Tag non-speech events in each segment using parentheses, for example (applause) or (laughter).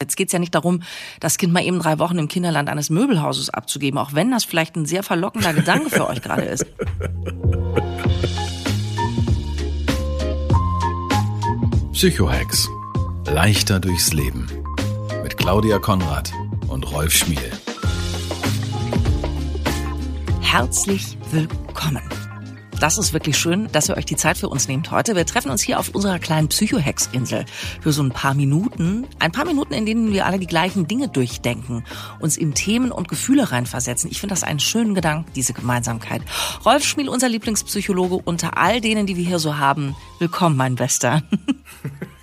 Jetzt geht es ja nicht darum, das Kind mal eben drei Wochen im Kinderland eines Möbelhauses abzugeben, auch wenn das vielleicht ein sehr verlockender Gedanke für euch gerade ist. (laughs) Psychohex. Leichter durchs Leben. Mit Claudia Konrad und Rolf Schmiel. Herzlich willkommen. Das ist wirklich schön, dass ihr euch die Zeit für uns nehmt heute. Wir treffen uns hier auf unserer kleinen Psychohex-Insel für so ein paar Minuten. Ein paar Minuten, in denen wir alle die gleichen Dinge durchdenken, uns in Themen und Gefühle reinversetzen. Ich finde das einen schönen Gedanken, diese Gemeinsamkeit. Rolf Schmiel, unser Lieblingspsychologe unter all denen, die wir hier so haben. Willkommen, mein Bester. (laughs)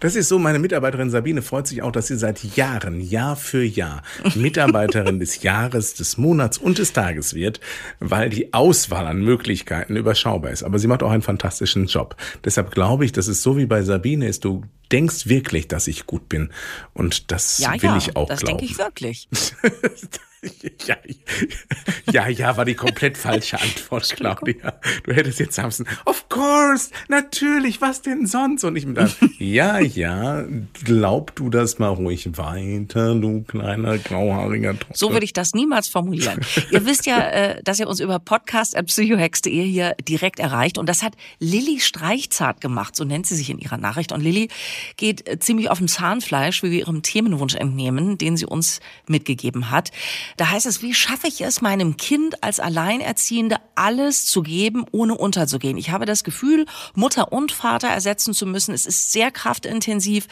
Das ist so, meine Mitarbeiterin Sabine freut sich auch, dass sie seit Jahren, Jahr für Jahr, Mitarbeiterin des Jahres, des Monats und des Tages wird, weil die Auswahl an Möglichkeiten überschaubar ist. Aber sie macht auch einen fantastischen Job. Deshalb glaube ich, dass es so wie bei Sabine ist, du denkst wirklich, dass ich gut bin. Und das ja, will ja, ich auch das glauben. denke ich wirklich. (laughs) (laughs) Ja, ja, ja, war die komplett falsche Antwort, Claudia. Du hättest jetzt sagen müssen, of course, natürlich, was denn sonst? Und ich mir dann, ja, ja, glaub du das mal ruhig weiter, du kleiner grauhaariger Trottel. So würde ich das niemals formulieren. ihr wisst ja, äh, dass ihr uns über podcast.psychohex.de hier direkt erreicht. Und das hat Lilly Streichzart gemacht, so nennt sie sich in ihrer Nachricht. Und Lilly geht äh, ziemlich auf dem Zahnfleisch, wie wir ihrem Themenwunsch entnehmen, den sie uns mitgegeben hat. Da heißt es, wie schaffe ich es, meinem Kind als Alleinerziehende alles zu geben, ohne unterzugehen? Ich habe das Gefühl, Mutter und Vater ersetzen zu müssen. Es ist sehr kraftintensiv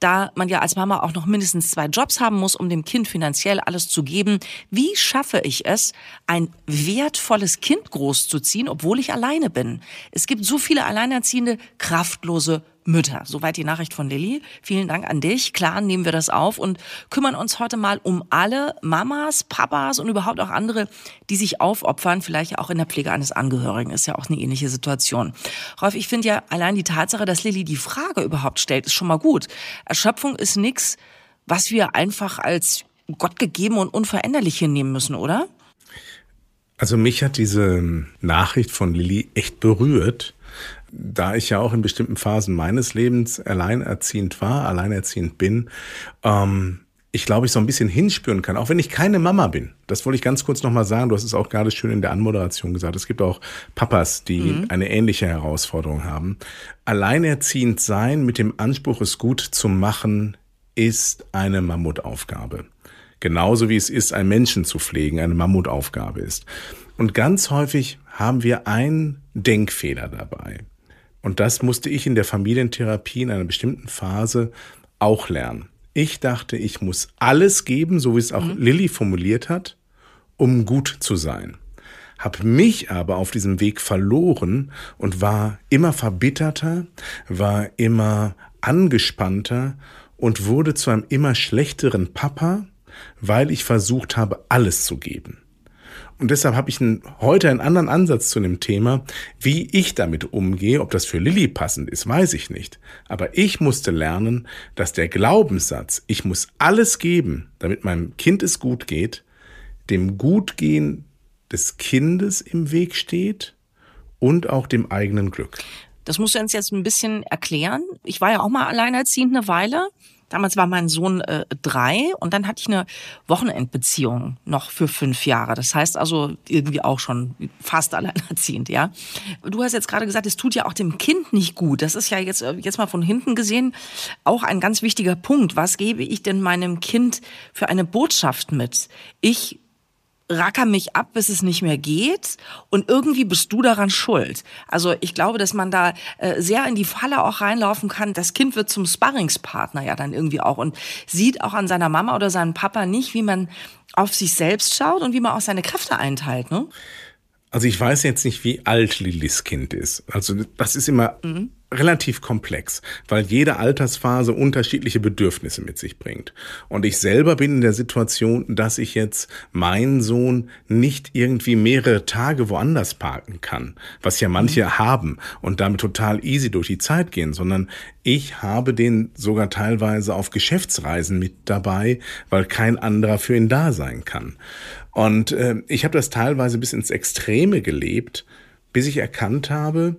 da man ja als Mama auch noch mindestens zwei Jobs haben muss, um dem Kind finanziell alles zu geben. Wie schaffe ich es, ein wertvolles Kind großzuziehen, obwohl ich alleine bin? Es gibt so viele alleinerziehende, kraftlose Mütter. Soweit die Nachricht von Lilly. Vielen Dank an dich. Klar nehmen wir das auf und kümmern uns heute mal um alle Mamas, Papas und überhaupt auch andere, die sich aufopfern, vielleicht auch in der Pflege eines Angehörigen. Ist ja auch eine ähnliche Situation. Rolf, ich finde ja allein die Tatsache, dass Lilly die Frage überhaupt stellt, ist schon mal gut. Erschöpfung ist nichts, was wir einfach als Gott gegeben und unveränderlich hinnehmen müssen, oder? Also mich hat diese Nachricht von Lilly echt berührt, da ich ja auch in bestimmten Phasen meines Lebens alleinerziehend war, alleinerziehend bin, ähm, ich glaube, ich so ein bisschen hinspüren kann, auch wenn ich keine Mama bin. Das wollte ich ganz kurz nochmal sagen. Du hast es auch gerade schön in der Anmoderation gesagt. Es gibt auch Papas, die mhm. eine ähnliche Herausforderung haben. Alleinerziehend sein mit dem Anspruch, es gut zu machen, ist eine Mammutaufgabe. Genauso wie es ist, einen Menschen zu pflegen, eine Mammutaufgabe ist. Und ganz häufig haben wir einen Denkfehler dabei. Und das musste ich in der Familientherapie in einer bestimmten Phase auch lernen. Ich dachte, ich muss alles geben, so wie es auch mhm. Lilly formuliert hat, um gut zu sein. Hab mich aber auf diesem Weg verloren und war immer verbitterter, war immer angespannter und wurde zu einem immer schlechteren Papa, weil ich versucht habe, alles zu geben. Und deshalb habe ich heute einen anderen Ansatz zu dem Thema. Wie ich damit umgehe, ob das für Lilly passend ist, weiß ich nicht. Aber ich musste lernen, dass der Glaubenssatz, ich muss alles geben, damit meinem Kind es gut geht, dem Gutgehen des Kindes im Weg steht und auch dem eigenen Glück. Das musst du uns jetzt ein bisschen erklären. Ich war ja auch mal alleinerziehend eine Weile. Damals war mein Sohn äh, drei und dann hatte ich eine Wochenendbeziehung noch für fünf Jahre. Das heißt also irgendwie auch schon fast alleinerziehend, ja. Du hast jetzt gerade gesagt, es tut ja auch dem Kind nicht gut. Das ist ja jetzt, äh, jetzt mal von hinten gesehen auch ein ganz wichtiger Punkt. Was gebe ich denn meinem Kind für eine Botschaft mit? Ich racker mich ab, bis es nicht mehr geht und irgendwie bist du daran schuld. Also ich glaube, dass man da äh, sehr in die Falle auch reinlaufen kann. Das Kind wird zum Sparringspartner ja dann irgendwie auch und sieht auch an seiner Mama oder seinem Papa nicht, wie man auf sich selbst schaut und wie man auch seine Kräfte einteilt. Ne? Also ich weiß jetzt nicht, wie alt Lillys Kind ist. Also das ist immer mhm. Relativ komplex, weil jede Altersphase unterschiedliche Bedürfnisse mit sich bringt. Und ich selber bin in der Situation, dass ich jetzt meinen Sohn nicht irgendwie mehrere Tage woanders parken kann, was ja manche mhm. haben und damit total easy durch die Zeit gehen, sondern ich habe den sogar teilweise auf Geschäftsreisen mit dabei, weil kein anderer für ihn da sein kann. Und äh, ich habe das teilweise bis ins Extreme gelebt, bis ich erkannt habe,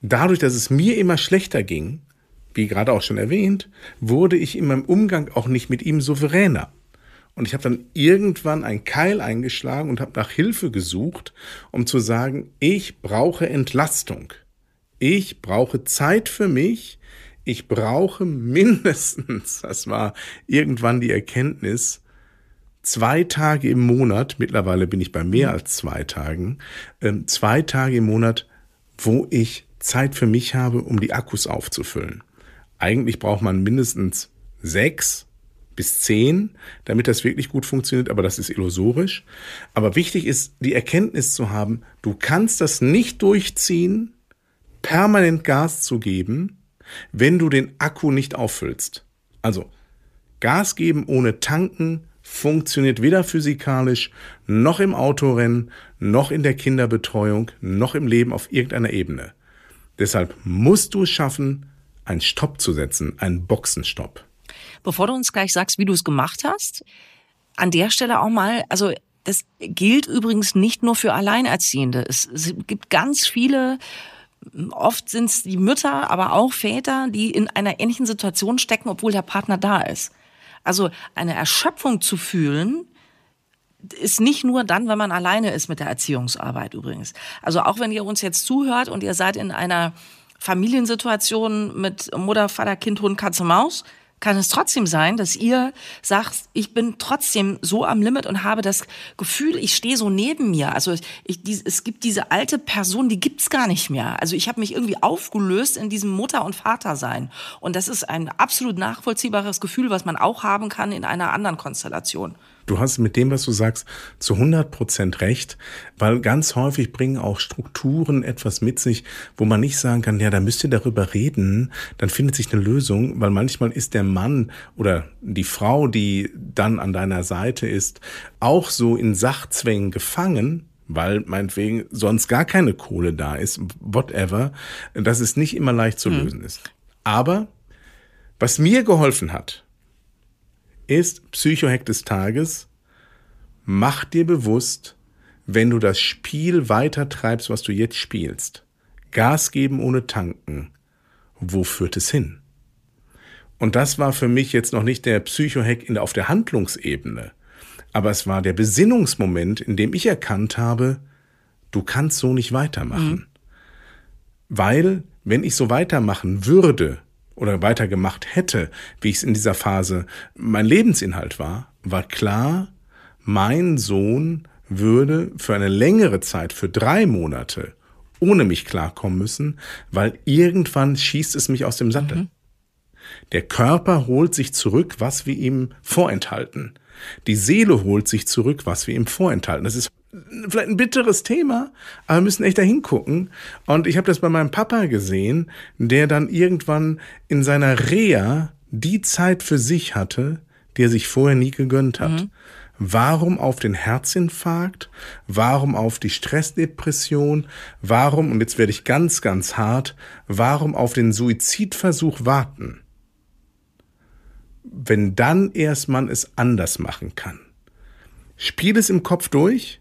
dadurch, dass es mir immer schlechter ging, wie gerade auch schon erwähnt, wurde ich in meinem Umgang auch nicht mit ihm souveräner. Und ich habe dann irgendwann ein Keil eingeschlagen und habe nach Hilfe gesucht, um zu sagen, ich brauche Entlastung. Ich brauche Zeit für mich. Ich brauche mindestens, (laughs) das war irgendwann die Erkenntnis, zwei Tage im Monat, mittlerweile bin ich bei mehr als zwei Tagen, ähm, zwei Tage im Monat, wo ich Zeit für mich habe, um die Akkus aufzufüllen. Eigentlich braucht man mindestens sechs bis zehn, damit das wirklich gut funktioniert, aber das ist illusorisch. Aber wichtig ist, die Erkenntnis zu haben, du kannst das nicht durchziehen, permanent Gas zu geben, wenn du den Akku nicht auffüllst. Also Gas geben ohne tanken funktioniert weder physikalisch, noch im Autorennen, noch in der Kinderbetreuung, noch im Leben auf irgendeiner Ebene. Deshalb musst du es schaffen, einen Stopp zu setzen, einen Boxenstopp. Bevor du uns gleich sagst, wie du es gemacht hast, an der Stelle auch mal, also das gilt übrigens nicht nur für Alleinerziehende. Es, es gibt ganz viele Oft sind es die Mütter, aber auch Väter, die in einer ähnlichen Situation stecken, obwohl der Partner da ist. Also eine Erschöpfung zu fühlen, ist nicht nur dann, wenn man alleine ist mit der Erziehungsarbeit übrigens. Also auch wenn ihr uns jetzt zuhört und ihr seid in einer Familiensituation mit Mutter, Vater, Kind, Hund, Katze, Maus, kann es trotzdem sein, dass ihr sagt, ich bin trotzdem so am Limit und habe das Gefühl, ich stehe so neben mir. Also ich, die, es gibt diese alte Person, die gibt's gar nicht mehr. Also ich habe mich irgendwie aufgelöst in diesem Mutter- und Vatersein. Und das ist ein absolut nachvollziehbares Gefühl, was man auch haben kann in einer anderen Konstellation. Du hast mit dem, was du sagst, zu 100 Prozent recht, weil ganz häufig bringen auch Strukturen etwas mit sich, wo man nicht sagen kann, ja, da müsst ihr darüber reden, dann findet sich eine Lösung, weil manchmal ist der Mann oder die Frau, die dann an deiner Seite ist, auch so in Sachzwängen gefangen, weil meinetwegen sonst gar keine Kohle da ist, whatever, dass es nicht immer leicht zu hm. lösen ist. Aber was mir geholfen hat, ist Psychohack des Tages. Mach dir bewusst, wenn du das Spiel weiter treibst, was du jetzt spielst, Gas geben ohne tanken, wo führt es hin? Und das war für mich jetzt noch nicht der Psychohack in, auf der Handlungsebene, aber es war der Besinnungsmoment, in dem ich erkannt habe, du kannst so nicht weitermachen. Mhm. Weil, wenn ich so weitermachen würde, oder weitergemacht hätte, wie ich es in dieser Phase mein Lebensinhalt war, war klar, mein Sohn würde für eine längere Zeit, für drei Monate, ohne mich klarkommen müssen, weil irgendwann schießt es mich aus dem Sattel. Mhm. Der Körper holt sich zurück, was wir ihm vorenthalten. Die Seele holt sich zurück, was wir ihm vorenthalten. Das ist vielleicht ein bitteres Thema, aber wir müssen echt da hingucken. Und ich habe das bei meinem Papa gesehen, der dann irgendwann in seiner Reha die Zeit für sich hatte, die er sich vorher nie gegönnt hat. Mhm. Warum auf den Herzinfarkt? Warum auf die Stressdepression? Warum, und jetzt werde ich ganz, ganz hart, warum auf den Suizidversuch warten? Wenn dann erst man es anders machen kann. Spiel es im Kopf durch,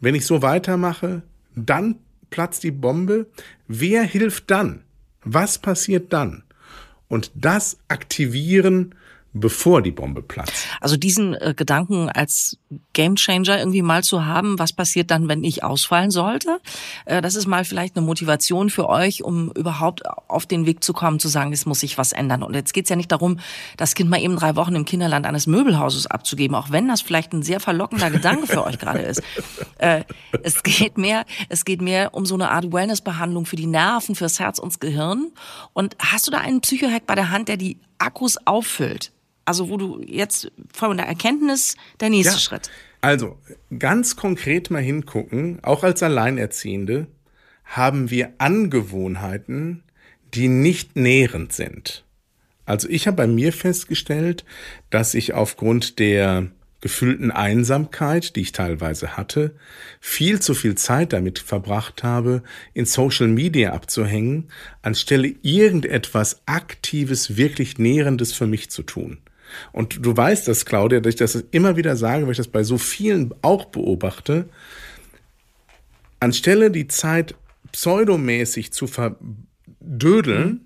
wenn ich so weitermache, dann platzt die Bombe. Wer hilft dann? Was passiert dann? Und das aktivieren bevor die Bombe platzt. Also diesen äh, Gedanken als Gamechanger irgendwie mal zu haben, was passiert dann, wenn ich ausfallen sollte, äh, das ist mal vielleicht eine Motivation für euch, um überhaupt auf den Weg zu kommen, zu sagen, es muss sich was ändern. Und jetzt geht's ja nicht darum, das Kind mal eben drei Wochen im Kinderland eines Möbelhauses abzugeben, auch wenn das vielleicht ein sehr verlockender Gedanke für euch gerade ist. (laughs) Äh, es geht mehr, es geht mehr um so eine Art Wellnessbehandlung für die Nerven, fürs Herz und das Gehirn. Und hast du da einen Psychohack bei der Hand, der die Akkus auffüllt? Also wo du jetzt von der Erkenntnis der nächste ja. Schritt. Also ganz konkret mal hingucken, auch als Alleinerziehende haben wir Angewohnheiten, die nicht nährend sind. Also ich habe bei mir festgestellt, dass ich aufgrund der gefühlten Einsamkeit, die ich teilweise hatte, viel zu viel Zeit damit verbracht habe, in Social Media abzuhängen, anstelle irgendetwas Aktives, wirklich Nährendes für mich zu tun. Und du weißt das, Claudia, dass ich das immer wieder sage, weil ich das bei so vielen auch beobachte, anstelle die Zeit pseudomäßig zu verdödeln, mhm.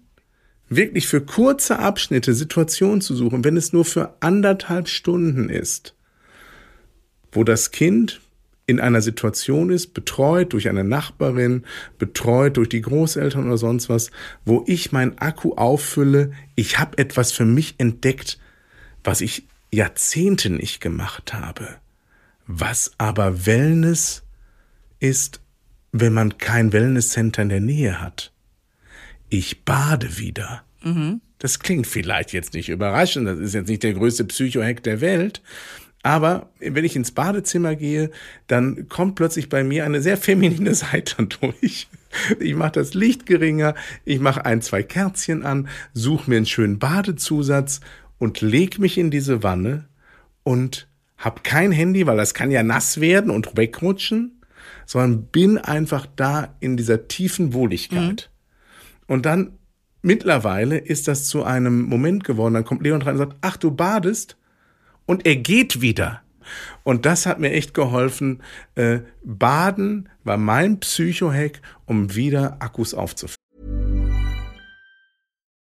wirklich für kurze Abschnitte Situationen zu suchen, wenn es nur für anderthalb Stunden ist, wo das Kind in einer Situation ist, betreut durch eine Nachbarin, betreut durch die Großeltern oder sonst was, wo ich mein Akku auffülle, ich habe etwas für mich entdeckt, was ich Jahrzehnte nicht gemacht habe. Was aber Wellness ist, wenn man kein Wellnesscenter in der Nähe hat. Ich bade wieder. Mhm. Das klingt vielleicht jetzt nicht überraschend, das ist jetzt nicht der größte Psychohack der Welt, aber wenn ich ins Badezimmer gehe, dann kommt plötzlich bei mir eine sehr feminine (laughs) Seite durch. Ich mache das Licht geringer, ich mache ein, zwei Kerzchen an, suche mir einen schönen Badezusatz und leg mich in diese Wanne und hab kein Handy, weil das kann ja nass werden und wegrutschen, sondern bin einfach da in dieser tiefen Wohligkeit. Mhm. Und dann mittlerweile ist das zu einem Moment geworden, dann kommt Leon rein und sagt, ach, du badest? und er geht wieder. Und das hat mir echt geholfen. Äh, Baden war mein Psychohack, um wieder Akkus aufzufüllen.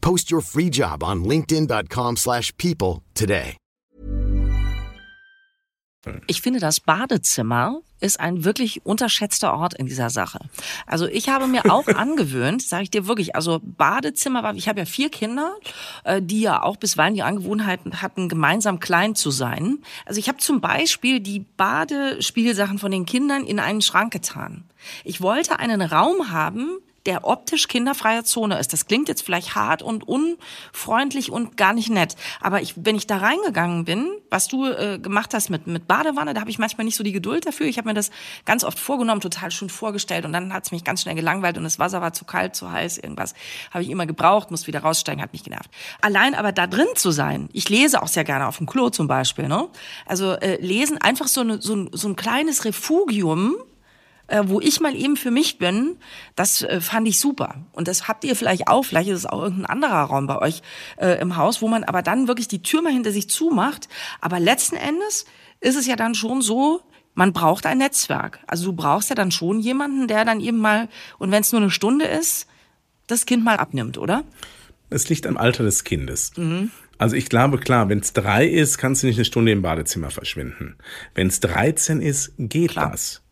Post your free job on linkedin.com/people today. Ich finde das Badezimmer ist ein wirklich unterschätzter Ort in dieser Sache. Also ich habe mir auch (laughs) angewöhnt, sage ich dir wirklich, also Badezimmer war, ich habe ja vier Kinder, äh, die ja auch bisweilen die Angewohnheiten hatten, gemeinsam klein zu sein. Also ich habe zum Beispiel die Badespielsachen von den Kindern in einen Schrank getan. Ich wollte einen Raum haben, der optisch kinderfreie Zone ist. Das klingt jetzt vielleicht hart und unfreundlich und gar nicht nett. Aber ich, wenn ich da reingegangen bin, was du äh, gemacht hast mit, mit Badewanne, da habe ich manchmal nicht so die Geduld dafür. Ich habe mir das ganz oft vorgenommen, total schön vorgestellt und dann hat es mich ganz schnell gelangweilt und das Wasser war zu kalt, zu heiß, irgendwas habe ich immer gebraucht, muss wieder raussteigen, hat mich genervt. Allein aber da drin zu sein, ich lese auch sehr gerne auf dem Klo zum Beispiel, ne? Also äh, lesen einfach so, eine, so, ein, so ein kleines Refugium, äh, wo ich mal eben für mich bin, das äh, fand ich super. Und das habt ihr vielleicht auch, vielleicht ist es auch irgendein anderer Raum bei euch äh, im Haus, wo man aber dann wirklich die Tür mal hinter sich zumacht. Aber letzten Endes ist es ja dann schon so, man braucht ein Netzwerk. Also du brauchst ja dann schon jemanden, der dann eben mal, und wenn es nur eine Stunde ist, das Kind mal abnimmt, oder? Es liegt am Alter des Kindes. Mhm. Also ich glaube, klar, wenn es drei ist, kannst du nicht eine Stunde im Badezimmer verschwinden. Wenn es 13 ist, geht klar. das.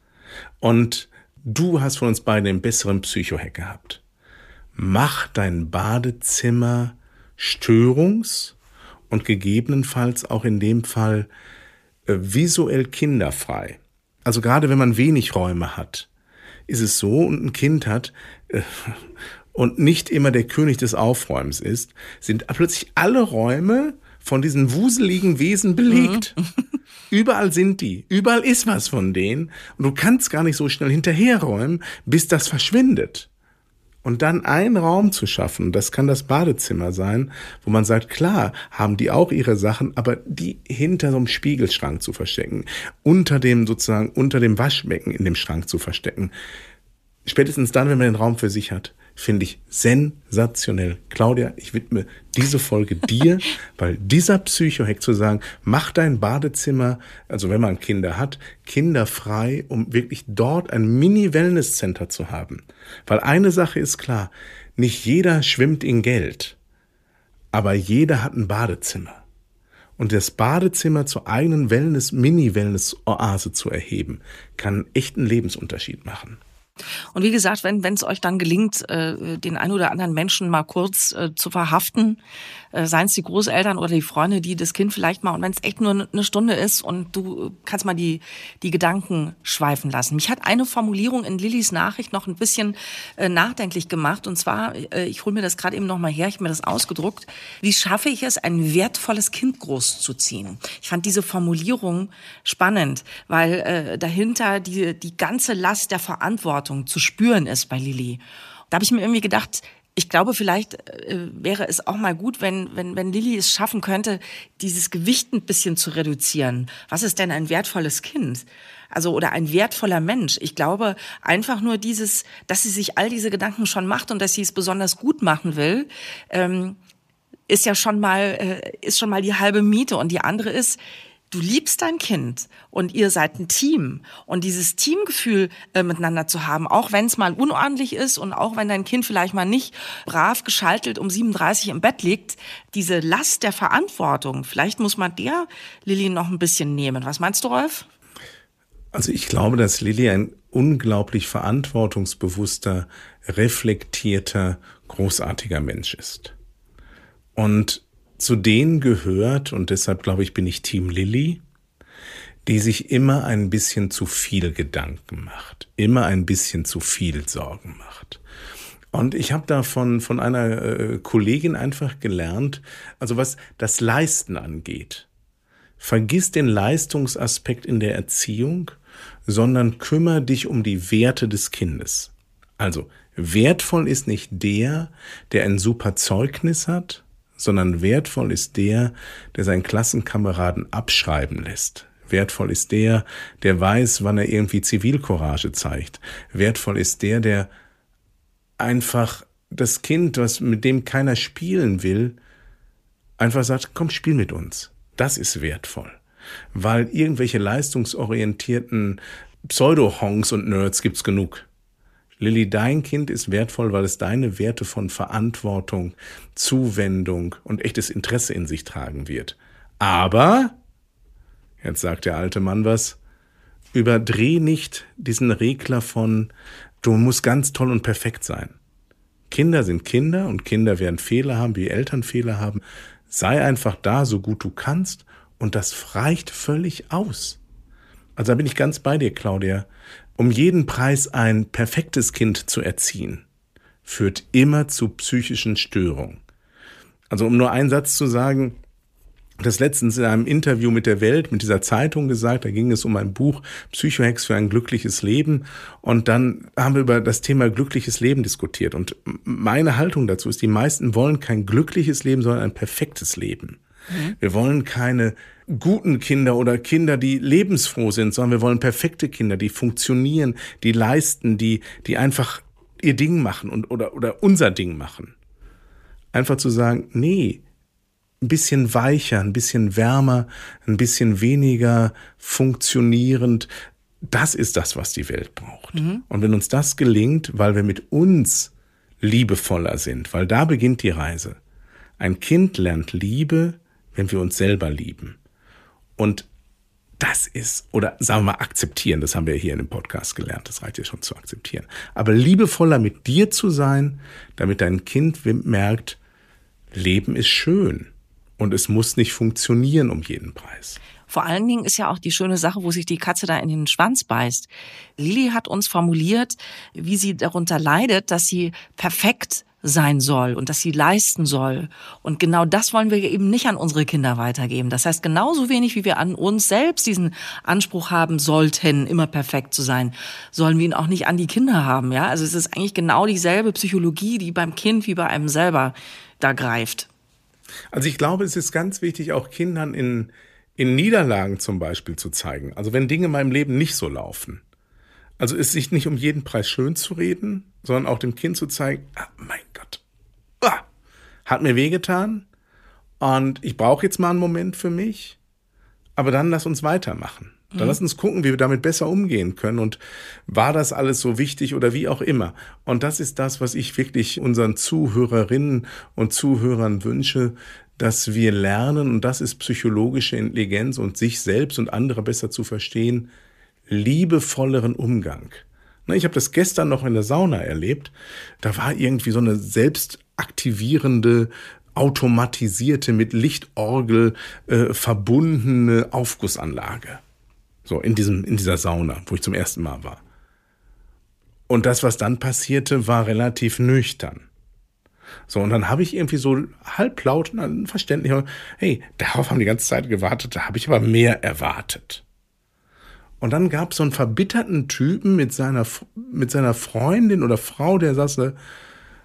Und du hast von uns beiden den besseren Psychohack gehabt. Mach dein Badezimmer störungs- und gegebenenfalls auch in dem Fall äh, visuell kinderfrei. Also gerade wenn man wenig Räume hat, ist es so und ein Kind hat äh, und nicht immer der König des Aufräumens ist, sind plötzlich alle Räume von diesen wuseligen Wesen belegt. Mhm. (laughs) Überall sind die. Überall ist was von denen. Und du kannst gar nicht so schnell hinterherräumen, bis das verschwindet. Und dann einen Raum zu schaffen, das kann das Badezimmer sein, wo man sagt, klar, haben die auch ihre Sachen, aber die hinter so einem Spiegelschrank zu verstecken, unter dem sozusagen, unter dem Waschbecken in dem Schrank zu verstecken. Spätestens dann, wenn man den Raum für sich hat, finde ich sensationell. Claudia, ich widme diese Folge (laughs) dir, weil dieser Psychohack zu sagen, mach dein Badezimmer, also wenn man Kinder hat, kinderfrei, um wirklich dort ein Mini-Wellness-Center zu haben. Weil eine Sache ist klar, nicht jeder schwimmt in Geld, aber jeder hat ein Badezimmer. Und das Badezimmer zur eigenen Wellness, Mini-Wellness-Oase zu erheben, kann einen Lebensunterschied machen. Und wie gesagt, wenn es euch dann gelingt, äh, den ein oder anderen Menschen mal kurz äh, zu verhaften, äh, seien es die Großeltern oder die Freunde, die das Kind vielleicht mal, und wenn es echt nur eine Stunde ist und du kannst mal die, die Gedanken schweifen lassen. Mich hat eine Formulierung in Lillys Nachricht noch ein bisschen äh, nachdenklich gemacht. Und zwar, äh, ich hole mir das gerade eben noch mal her, ich habe mir das ausgedruckt. Wie schaffe ich es, ein wertvolles Kind großzuziehen? Ich fand diese Formulierung spannend, weil äh, dahinter die, die ganze Last der Verantwortung zu spüren ist bei Lilly. Da habe ich mir irgendwie gedacht, ich glaube, vielleicht äh, wäre es auch mal gut, wenn, wenn, wenn Lilly es schaffen könnte, dieses Gewicht ein bisschen zu reduzieren. Was ist denn ein wertvolles Kind? Also, oder ein wertvoller Mensch. Ich glaube, einfach nur dieses, dass sie sich all diese Gedanken schon macht und dass sie es besonders gut machen will, ähm, ist ja schon mal, äh, ist schon mal die halbe Miete. Und die andere ist, du liebst dein Kind und ihr seid ein Team und dieses Teamgefühl äh, miteinander zu haben, auch wenn es mal unordentlich ist und auch wenn dein Kind vielleicht mal nicht brav geschaltet um 37 im Bett liegt, diese Last der Verantwortung, vielleicht muss man der Lilly noch ein bisschen nehmen. Was meinst du, Rolf? Also ich glaube, dass Lilly ein unglaublich verantwortungsbewusster, reflektierter, großartiger Mensch ist. Und zu denen gehört, und deshalb glaube ich, bin ich Team Lilly, die sich immer ein bisschen zu viel Gedanken macht, immer ein bisschen zu viel Sorgen macht. Und ich habe da von, von einer äh, Kollegin einfach gelernt, also was das Leisten angeht. Vergiss den Leistungsaspekt in der Erziehung, sondern kümmere dich um die Werte des Kindes. Also wertvoll ist nicht der, der ein super Zeugnis hat, sondern wertvoll ist der, der seinen Klassenkameraden abschreiben lässt. Wertvoll ist der, der weiß, wann er irgendwie Zivilcourage zeigt. Wertvoll ist der, der einfach das Kind, was mit dem keiner spielen will, einfach sagt, komm, spiel mit uns. Das ist wertvoll. Weil irgendwelche leistungsorientierten Pseudo-Honks und Nerds gibt's genug. Lilly, dein Kind ist wertvoll, weil es deine Werte von Verantwortung, Zuwendung und echtes Interesse in sich tragen wird. Aber, jetzt sagt der alte Mann was, überdreh nicht diesen Regler von, du musst ganz toll und perfekt sein. Kinder sind Kinder und Kinder werden Fehler haben, wie Eltern Fehler haben. Sei einfach da, so gut du kannst und das reicht völlig aus. Also da bin ich ganz bei dir, Claudia um jeden Preis ein perfektes Kind zu erziehen, führt immer zu psychischen Störungen. Also um nur einen Satz zu sagen, das letztens in einem Interview mit der Welt, mit dieser Zeitung gesagt, da ging es um ein Buch Psychohex für ein glückliches Leben und dann haben wir über das Thema glückliches Leben diskutiert und meine Haltung dazu ist, die meisten wollen kein glückliches Leben, sondern ein perfektes Leben. Mhm. Wir wollen keine guten Kinder oder Kinder, die lebensfroh sind, sondern wir wollen perfekte Kinder, die funktionieren, die leisten, die, die einfach ihr Ding machen und, oder, oder unser Ding machen. Einfach zu sagen, nee, ein bisschen weicher, ein bisschen wärmer, ein bisschen weniger funktionierend. Das ist das, was die Welt braucht. Mhm. Und wenn uns das gelingt, weil wir mit uns liebevoller sind, weil da beginnt die Reise. Ein Kind lernt Liebe, wenn wir uns selber lieben. Und das ist, oder sagen wir mal, akzeptieren, das haben wir hier in dem Podcast gelernt, das reicht ja schon zu akzeptieren. Aber liebevoller mit dir zu sein, damit dein Kind merkt, Leben ist schön und es muss nicht funktionieren um jeden Preis. Vor allen Dingen ist ja auch die schöne Sache, wo sich die Katze da in den Schwanz beißt. Lili hat uns formuliert, wie sie darunter leidet, dass sie perfekt sein soll und dass sie leisten soll. Und genau das wollen wir eben nicht an unsere Kinder weitergeben. Das heißt, genauso wenig wie wir an uns selbst diesen Anspruch haben sollten, immer perfekt zu sein, sollen wir ihn auch nicht an die Kinder haben. Ja, also es ist eigentlich genau dieselbe Psychologie, die beim Kind wie bei einem selber da greift. Also ich glaube, es ist ganz wichtig, auch Kindern in, in Niederlagen zum Beispiel zu zeigen. Also wenn Dinge in meinem Leben nicht so laufen. Also es sich nicht um jeden Preis schön zu reden, sondern auch dem Kind zu zeigen, ah, mein Gott, ah, hat mir wehgetan und ich brauche jetzt mal einen Moment für mich, aber dann lass uns weitermachen. Dann mhm. lass uns gucken, wie wir damit besser umgehen können und war das alles so wichtig oder wie auch immer. Und das ist das, was ich wirklich unseren Zuhörerinnen und Zuhörern wünsche, dass wir lernen, und das ist psychologische Intelligenz und sich selbst und andere besser zu verstehen, liebevolleren Umgang Ne, ich habe das gestern noch in der Sauna erlebt. Da war irgendwie so eine selbstaktivierende, automatisierte, mit Lichtorgel äh, verbundene Aufgussanlage. So in diesem, in dieser Sauna, wo ich zum ersten Mal war. Und das, was dann passierte, war relativ nüchtern. So, und dann habe ich irgendwie so halblaut und verständlich, hey, darauf haben die ganze Zeit gewartet, da habe ich aber mehr erwartet. Und dann gab es so einen verbitterten Typen mit seiner, mit seiner Freundin oder Frau, der saß da,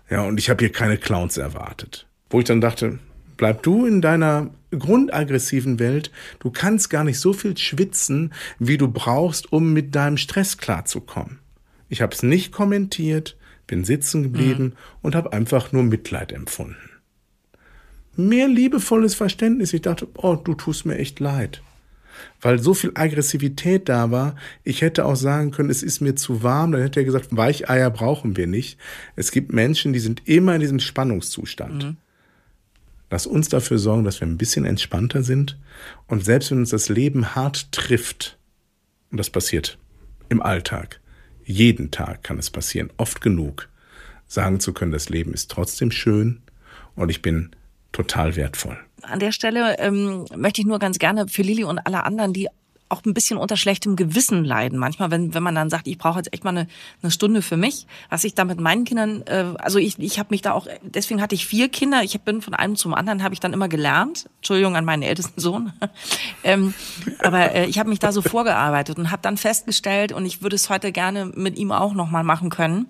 ja, und ich habe hier keine Clowns erwartet. Wo ich dann dachte, bleib du in deiner grundaggressiven Welt, du kannst gar nicht so viel schwitzen, wie du brauchst, um mit deinem Stress klarzukommen. Ich habe es nicht kommentiert, bin sitzen geblieben mhm. und habe einfach nur Mitleid empfunden. Mehr liebevolles Verständnis. Ich dachte, oh, du tust mir echt leid weil so viel Aggressivität da war. Ich hätte auch sagen können, es ist mir zu warm. Dann hätte er gesagt, Weicheier brauchen wir nicht. Es gibt Menschen, die sind immer in diesem Spannungszustand. Mhm. Lass uns dafür sorgen, dass wir ein bisschen entspannter sind. Und selbst wenn uns das Leben hart trifft, und das passiert im Alltag, jeden Tag kann es passieren, oft genug, sagen zu können, das Leben ist trotzdem schön und ich bin total wertvoll an der Stelle ähm, möchte ich nur ganz gerne für Lili und alle anderen, die auch ein bisschen unter schlechtem Gewissen leiden. Manchmal, wenn, wenn man dann sagt, ich brauche jetzt echt mal eine, eine Stunde für mich, was ich da mit meinen Kindern, äh, also ich, ich habe mich da auch, deswegen hatte ich vier Kinder, ich bin von einem zum anderen, habe ich dann immer gelernt. Entschuldigung an meinen ältesten Sohn. (laughs) ähm, aber äh, ich habe mich da so vorgearbeitet und habe dann festgestellt, und ich würde es heute gerne mit ihm auch nochmal machen können,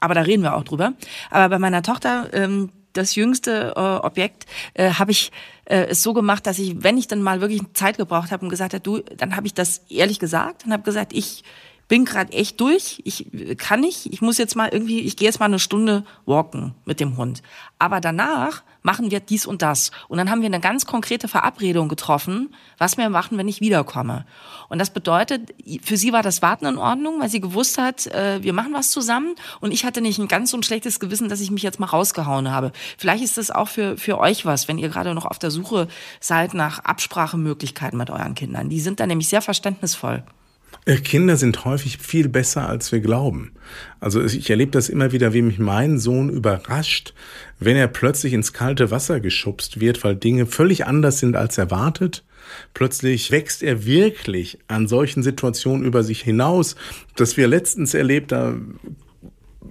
aber da reden wir auch drüber. Aber bei meiner Tochter, ähm, das jüngste äh, Objekt äh, habe ich äh, es so gemacht, dass ich, wenn ich dann mal wirklich Zeit gebraucht habe und gesagt habe, du, dann habe ich das ehrlich gesagt und habe gesagt, ich bin gerade echt durch, ich kann nicht, ich muss jetzt mal irgendwie, ich gehe jetzt mal eine Stunde walken mit dem Hund. Aber danach machen wir dies und das. Und dann haben wir eine ganz konkrete Verabredung getroffen, was wir machen, wenn ich wiederkomme. Und das bedeutet, für sie war das Warten in Ordnung, weil sie gewusst hat, äh, wir machen was zusammen. Und ich hatte nicht ein ganz so ein schlechtes Gewissen, dass ich mich jetzt mal rausgehauen habe. Vielleicht ist das auch für, für euch was, wenn ihr gerade noch auf der Suche seid nach Absprachemöglichkeiten mit euren Kindern. Die sind da nämlich sehr verständnisvoll. Äh, Kinder sind häufig viel besser, als wir glauben. Also ich erlebe das immer wieder, wie mich mein Sohn überrascht, wenn er plötzlich ins kalte Wasser geschubst wird, weil Dinge völlig anders sind als erwartet. Plötzlich wächst er wirklich an solchen Situationen über sich hinaus. Das wir letztens erlebt, da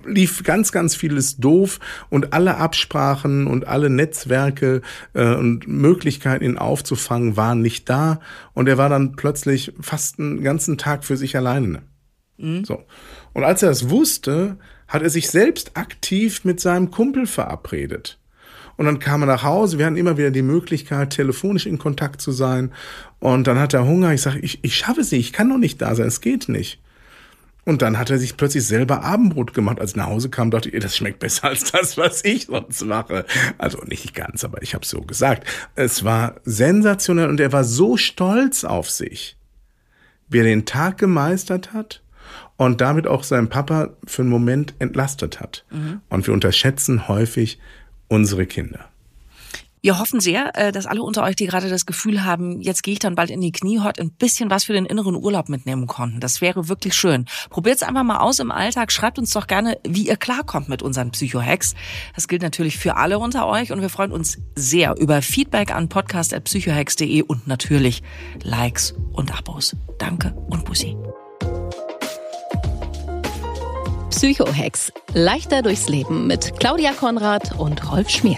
lief ganz, ganz vieles doof und alle Absprachen und alle Netzwerke äh, und Möglichkeiten, ihn aufzufangen, waren nicht da. Und er war dann plötzlich fast einen ganzen Tag für sich alleine. Mhm. So. Und als er das wusste, hat er sich selbst aktiv mit seinem Kumpel verabredet. Und dann kam er nach Hause. Wir hatten immer wieder die Möglichkeit, telefonisch in Kontakt zu sein. Und dann hat er Hunger. Ich sage, ich, ich schaffe es nicht. Ich kann doch nicht da sein. Es geht nicht. Und dann hat er sich plötzlich selber Abendbrot gemacht. Als ich nach Hause kam, dachte ich, das schmeckt besser als das, was ich sonst mache. Also nicht ganz, aber ich habe so gesagt. Es war sensationell und er war so stolz auf sich, wie er den Tag gemeistert hat und damit auch seinen Papa für einen Moment entlastet hat. Mhm. Und wir unterschätzen häufig unsere Kinder. Wir hoffen sehr, äh, dass alle unter euch, die gerade das Gefühl haben, jetzt gehe ich dann bald in die Knie, heute ein bisschen was für den inneren Urlaub mitnehmen konnten. Das wäre wirklich schön. Probiert es einfach mal aus im Alltag. Schreibt uns doch gerne, wie ihr klarkommt mit unseren Psycho-Hacks. Das gilt natürlich für alle unter euch und wir freuen uns sehr über Feedback an podcast.psychohacks.de und natürlich Likes und Abos. Danke und Bussi. Psycho-Hacks. Leichter durchs Leben mit Claudia Konrad und Rolf Schmiel.